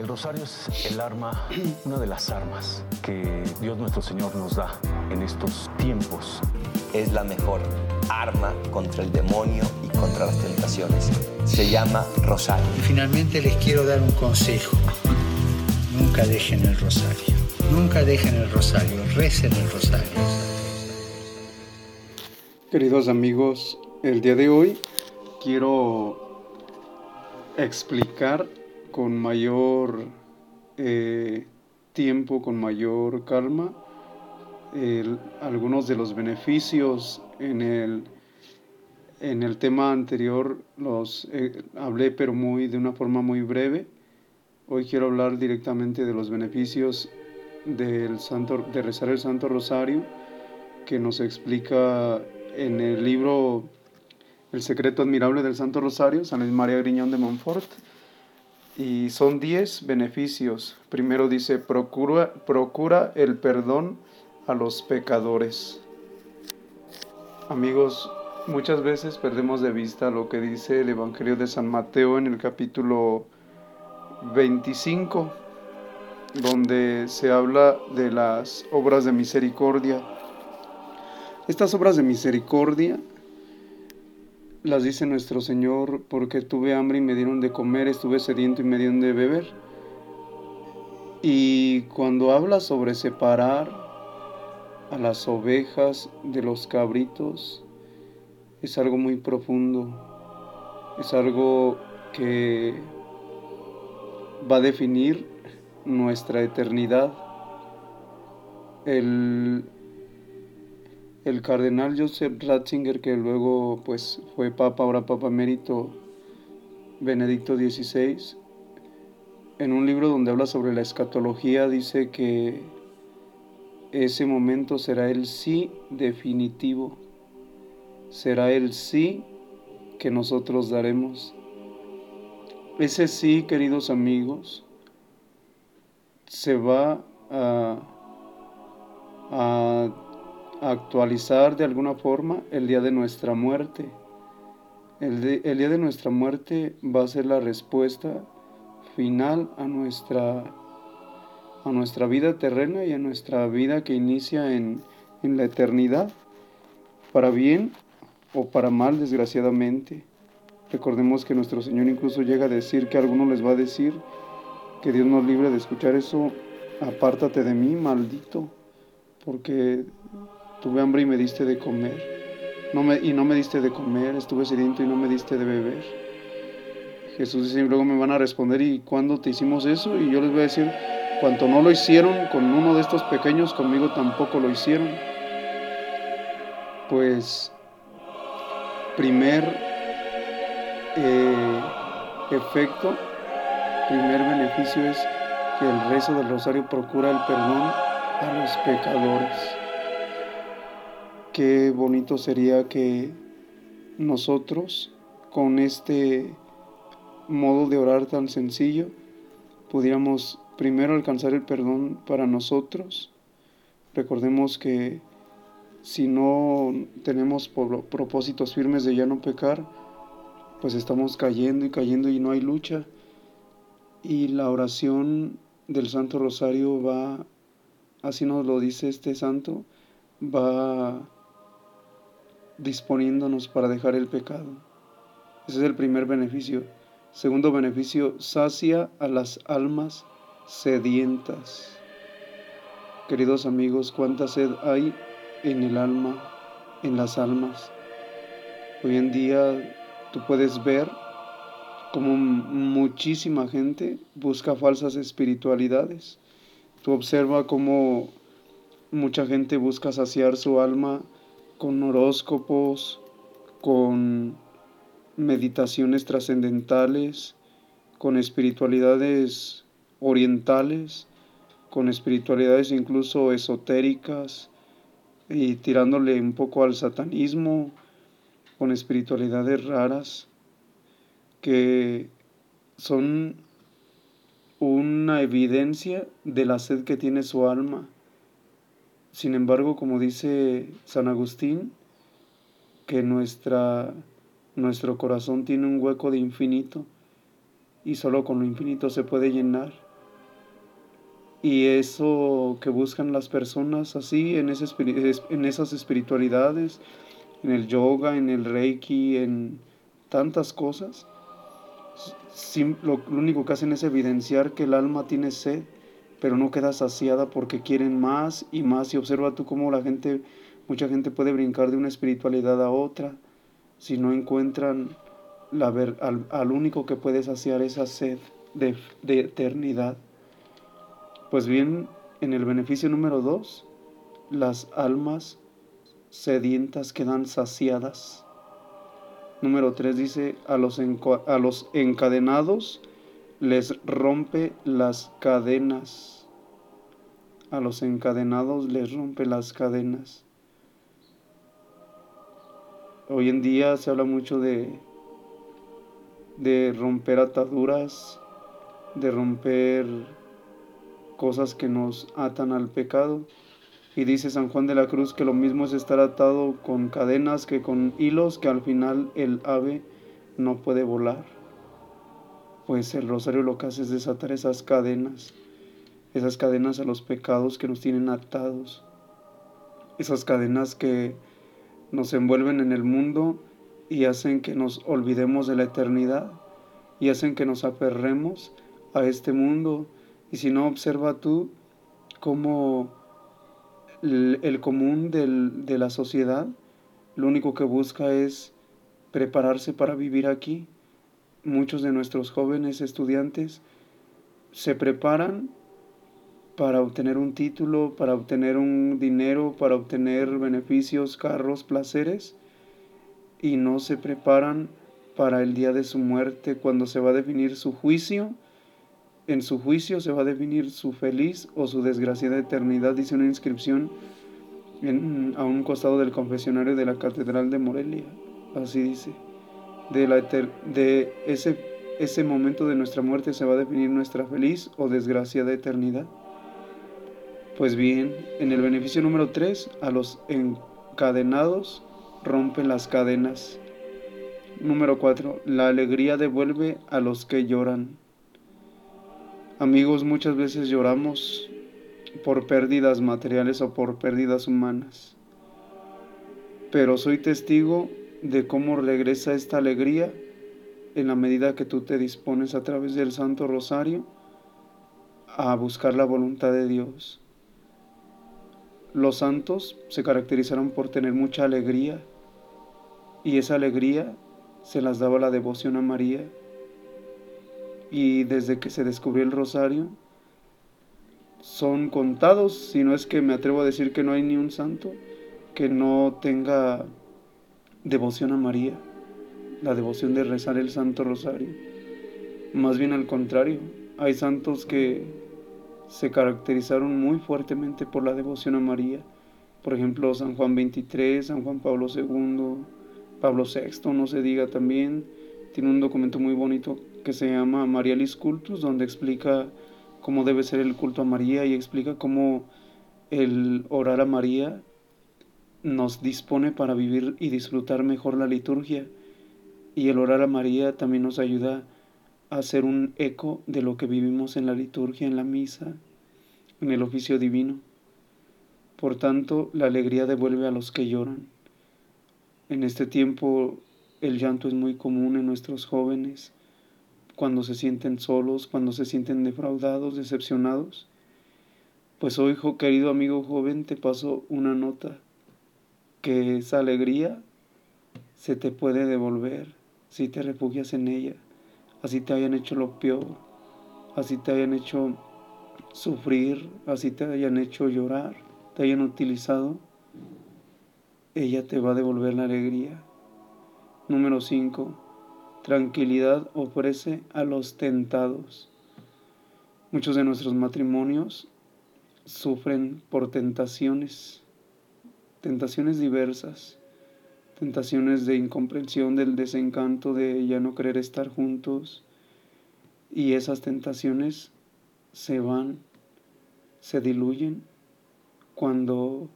El rosario es el arma, una de las armas que Dios nuestro Señor nos da en estos tiempos. Es la mejor arma contra el demonio y contra las tentaciones. Se llama rosario. Y finalmente les quiero dar un consejo. Nunca dejen el rosario. Nunca dejen el rosario. Recen el rosario. Queridos amigos, el día de hoy quiero explicar con mayor eh, tiempo, con mayor calma, algunos de los beneficios en el, en el tema anterior los eh, hablé pero muy de una forma muy breve. Hoy quiero hablar directamente de los beneficios del santo, de rezar el Santo Rosario que nos explica en el libro El secreto admirable del Santo Rosario, San Luis María Griñón de Montfort. Y son 10 beneficios. Primero dice, procura, procura el perdón a los pecadores. Amigos, muchas veces perdemos de vista lo que dice el Evangelio de San Mateo en el capítulo 25, donde se habla de las obras de misericordia. Estas obras de misericordia las dice nuestro Señor, porque tuve hambre y me dieron de comer, estuve sediento y me dieron de beber. Y cuando habla sobre separar a las ovejas de los cabritos, es algo muy profundo, es algo que va a definir nuestra eternidad. El el cardenal Joseph Ratzinger, que luego pues, fue papa, ahora papa emérito Benedicto XVI, en un libro donde habla sobre la escatología, dice que ese momento será el sí definitivo, será el sí que nosotros daremos. Ese sí, queridos amigos, se va a, a actualizar de alguna forma el día de nuestra muerte. El, día de nuestra muerte va a ser la respuesta final a nuestra, a nuestra vida terrena y a nuestra vida que inicia en, en la eternidad, para bien o para mal, desgraciadamente. Recordemos que nuestro Señor incluso llega a decir que a algunos les va a decir que Dios nos libre de escuchar eso, apártate de mí, maldito, porque Tuve hambre y me diste de comer. Y no me diste de comer, estuve sediento y no me diste de beber. Jesús dice, y luego me van a responder, ¿y cuándo te hicimos eso? Y yo les voy a decir, cuanto no lo hicieron con uno de estos pequeños, conmigo tampoco lo hicieron. Pues, primer eh, efecto, primer beneficio es que el rezo del rosario procura el perdón a los pecadores qué bonito sería que nosotros, con este modo de orar tan sencillo, pudiéramos primero alcanzar el perdón para nosotros. Recordemos que si no tenemos propósitos firmes de ya no pecar, pues estamos cayendo y cayendo y no hay lucha. Y la oración del Santo Rosario va, así nos lo dice este santo, va disponiéndonos para dejar el pecado. Ese es el primer beneficio. Segundo beneficio, sacia a las almas sedientas. Queridos amigos, cuánta sed hay en el alma, en las almas. Hoy en día tú puedes ver como muchísima gente busca falsas espiritualidades. Tú observa cómo mucha gente busca saciar su alma con horóscopos, con meditaciones trascendentales, con espiritualidades orientales, con espiritualidades incluso esotéricas y tirándole un poco al satanismo, con espiritualidades raras que son una evidencia de la sed que tiene su alma sin embargo, como dice San Agustín, que nuestra, nuestro corazón tiene un hueco de infinito y solo con lo infinito se puede llenar. Y eso que buscan las personas así, en, en esas espiritualidades, en el yoga, en el reiki, en tantas cosas, lo único que hacen es evidenciar que el alma tiene sed, pero no queda saciada porque quieren más y más. Y observa tú cómo la gente, mucha gente puede brincar de una espiritualidad a otra si no encuentran al, único que puede saciar esa sed de, de eternidad. Pues bien, en el beneficio número dos, las almas sedientas quedan saciadas. Número tres dice, a los, a los encadenados les rompe las cadenas. A los encadenados les rompe las cadenas. Hoy en día se habla mucho de, de romper ataduras, de romper cosas que nos atan al pecado. Y dice San Juan de la Cruz que lo mismo es estar atado con cadenas que con hilos, que al final el ave no puede volar. Pues el rosario lo que hace es desatar esas cadenas, esas cadenas a los pecados que nos tienen atados, esas cadenas que nos envuelven en el mundo y hacen que nos olvidemos de la eternidad y hacen que nos aferremos a este mundo y si no, observa tú cómo el, común de la sociedad lo único que busca es prepararse para vivir aquí. Muchos de nuestros jóvenes estudiantes se preparan para obtener un título, para obtener un dinero, para obtener beneficios, carros, placeres, y no se preparan para el día de su muerte, cuando se va a definir su juicio en su juicio se va a definir su feliz o su desgraciada eternidad, dice una inscripción a un costado del confesionario de la Catedral de Morelia. Así dice. De, la de ese, ese momento de nuestra muerte se va a definir nuestra feliz o desgraciada eternidad. Pues bien, en el beneficio número 3, a los encadenados rompen las cadenas. Número 4, la alegría devuelve a los que lloran. Amigos, muchas veces lloramos por pérdidas materiales o por pérdidas humanas, pero soy testigo de cómo regresa esta alegría en la medida que tú te dispones a través del Santo Rosario a buscar la voluntad de Dios. Los santos se caracterizaron por tener mucha alegría y esa alegría se las daba la devoción a María y desde que se descubrió el rosario son contados, si no es que me atrevo a decir que no hay ni un santo que no tenga devoción a María, la devoción de rezar el Santo Rosario. Más bien al contrario, hay santos que se caracterizaron muy fuertemente por la devoción a María. Por ejemplo, San Juan 23, San Juan Pablo II, Pablo VI, no se diga también. Tiene un documento muy bonito que se llama Marialis Cultus, donde explica cómo debe ser el culto a María y explica cómo el orar a María nos dispone para vivir y disfrutar mejor la liturgia. Y el orar a María también nos ayuda a hacer un eco de lo que vivimos en la liturgia, en la misa, en el oficio divino. Por tanto, la alegría devuelve a los que lloran. En este tiempo el llanto es muy común en nuestros jóvenes cuando se sienten solos, cuando se sienten defraudados, decepcionados. Pues hoy, querido amigo joven, te paso una nota que esa alegría se te puede devolver si te refugias en ella, así te hayan hecho lo peor, así te hayan hecho sufrir, así te hayan hecho llorar, te hayan utilizado, ella te va a devolver la alegría. Número 5 tranquilidad ofrece a los tentados. Muchos de nuestros matrimonios sufren por tentaciones, tentaciones diversas, tentaciones de incomprensión, del desencanto, de ya no querer estar juntos. Y esas tentaciones se van, se diluyen cuando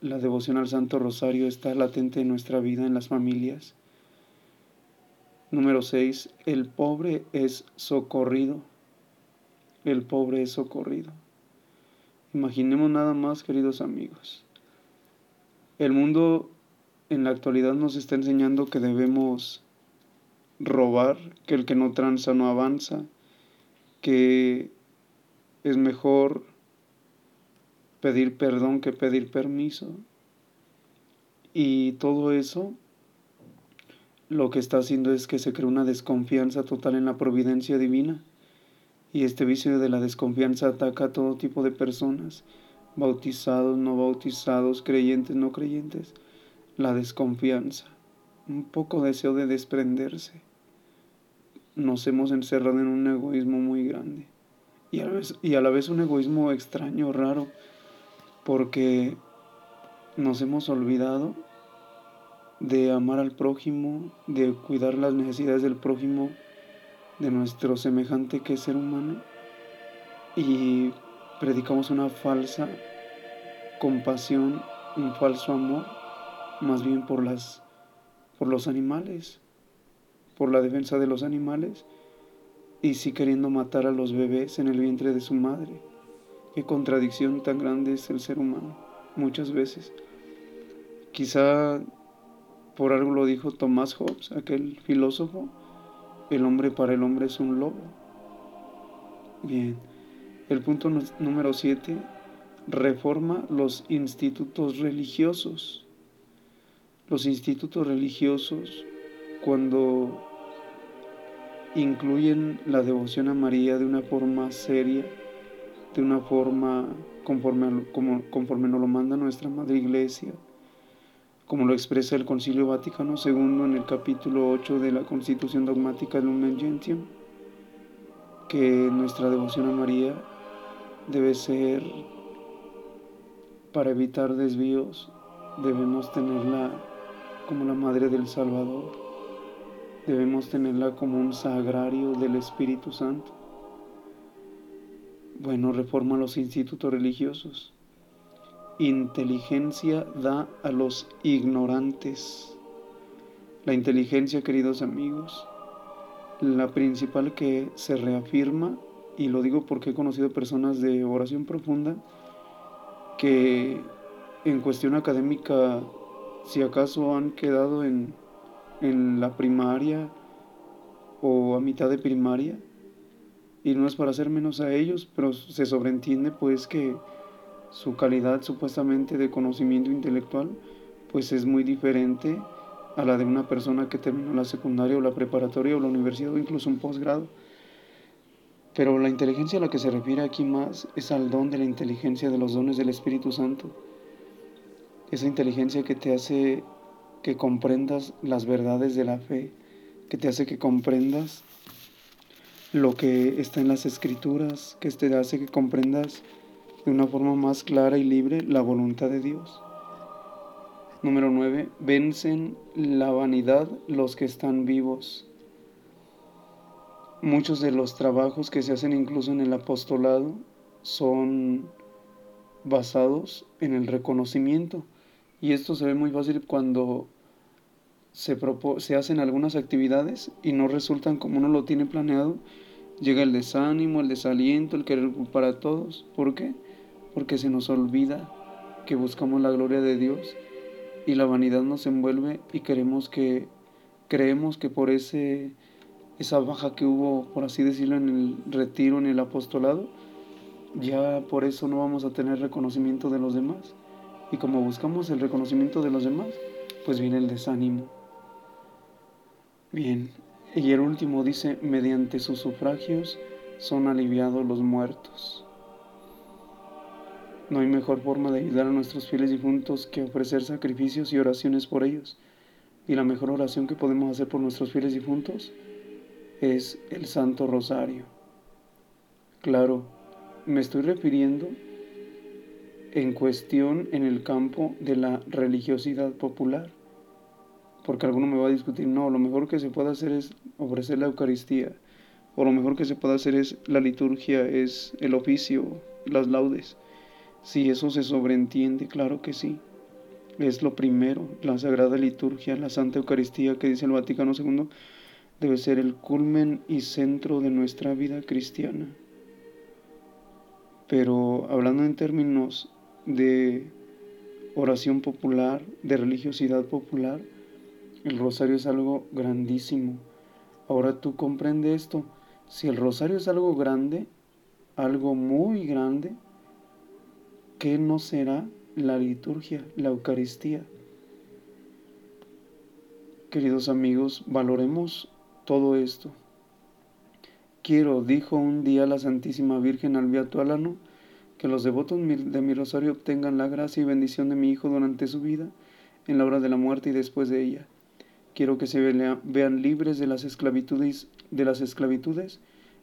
la devoción al Santo Rosario está latente en nuestra vida, en las familias Número 6. El pobre es socorrido. el pobre es socorrido. Imaginemos nada más, queridos amigos. El mundo en la actualidad nos está enseñando que debemos robar, que el que no tranza no avanza, que es mejor pedir perdón que pedir permiso. Y todo eso lo que está haciendo es que se crea una desconfianza total en la providencia divina. Y este vicio de la desconfianza ataca a todo tipo de personas, bautizados, no bautizados, creyentes, no creyentes. La desconfianza, un poco deseo de desprenderse. Nos hemos encerrado en un egoísmo muy grande. Y a la vez, y vez un egoísmo extraño, raro, porque nos hemos olvidado de amar al prójimo, de cuidar las necesidades del prójimo, de nuestro semejante que es ser humano, y predicamos una falsa compasión, un falso amor, más bien por las por los animales, por la defensa de los animales, y sí queriendo matar a los bebés en el vientre de su madre. Qué contradicción tan grande es el ser humano, muchas veces. Quizá por algo lo dijo Tomás Hobbes, aquel filósofo, el hombre para el hombre es un lobo. Bien, el punto número 7, reforma los institutos religiosos. Los institutos religiosos, cuando incluyen la devoción a María de una forma seria, de una forma conforme, como, conforme nos lo manda nuestra Madre Iglesia, como lo expresa el Concilio Vaticano II en el capítulo 8 de la Constitución Dogmática Lumen Gentium, que nuestra devoción a María debe ser, para evitar desvíos, debemos tenerla como la Madre del Salvador, debemos tenerla como un sagrario del Espíritu Santo. Bueno, reforma los institutos religiosos inteligencia da a los ignorantes. La inteligencia, queridos amigos, la principal que se reafirma, y lo digo porque he conocido personas de oración profunda, que en cuestión académica, si acaso han quedado en, en la primaria o a mitad de primaria, y no es para hacer menos a ellos, pero se sobreentiende pues que su calidad supuestamente de conocimiento intelectual pues es muy diferente a la de una persona que terminó la secundaria o la preparatoria o la universidad o incluso un posgrado. Pero la inteligencia a la que se refiere aquí más es al don de la inteligencia de los dones del Espíritu Santo. Esa inteligencia que te hace que comprendas las verdades de la fe, que te hace que comprendas lo que está en las escrituras, que te hace que comprendas de una forma más clara y libre la voluntad de Dios. Número 9. Vencen la vanidad los que están vivos. Muchos de los trabajos que se hacen incluso en el apostolado son basados en el reconocimiento. Y esto se ve muy fácil cuando se, se hacen algunas actividades y no resultan como uno lo tiene planeado. Llega el desánimo, el desaliento, el querer culpar a todos. ¿Por qué? porque se nos olvida que buscamos la gloria de Dios y la vanidad nos envuelve y queremos que creemos que por ese esa baja que hubo, por así decirlo, en el retiro, en el apostolado, ya por eso no vamos a tener reconocimiento de los demás. Y como buscamos el reconocimiento de los demás, pues viene el desánimo. Bien, y el último dice, mediante sus sufragios son aliviados los muertos. No hay mejor forma de ayudar a nuestros fieles difuntos que ofrecer sacrificios y oraciones por ellos. Y la mejor oración que podemos hacer por nuestros fieles difuntos es el Santo Rosario. Claro, me estoy refiriendo en cuestión en el campo de la religiosidad popular. Porque alguno me va a discutir, no, lo mejor que se puede hacer es ofrecer la Eucaristía. O lo mejor que se puede hacer es la liturgia, es el oficio, las laudes. Si eso se sobreentiende, claro que sí. Es lo primero, la Sagrada Liturgia, la Santa Eucaristía que dice el Vaticano II, debe ser el culmen y centro de nuestra vida cristiana. Pero hablando en términos de oración popular, de religiosidad popular, el rosario es algo grandísimo. Ahora tú comprende esto. Si el rosario es algo grande, algo muy grande, ¿qué no será la liturgia, la Eucaristía? Queridos amigos, valoremos todo esto. Quiero, dijo un día la Santísima Virgen al Beato Alano, que los devotos de mi rosario obtengan la gracia y bendición de mi Hijo durante su vida, en la hora de la muerte y después de ella. Quiero que se vean libres de las esclavitudes, de las esclavitudes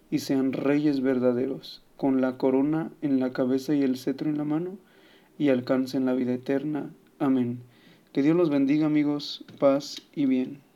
y sean reyes verdaderos, con la corona en la cabeza y el cetro en la mano, y alcancen la vida eterna. Amén. Que Dios los bendiga amigos, paz y bien.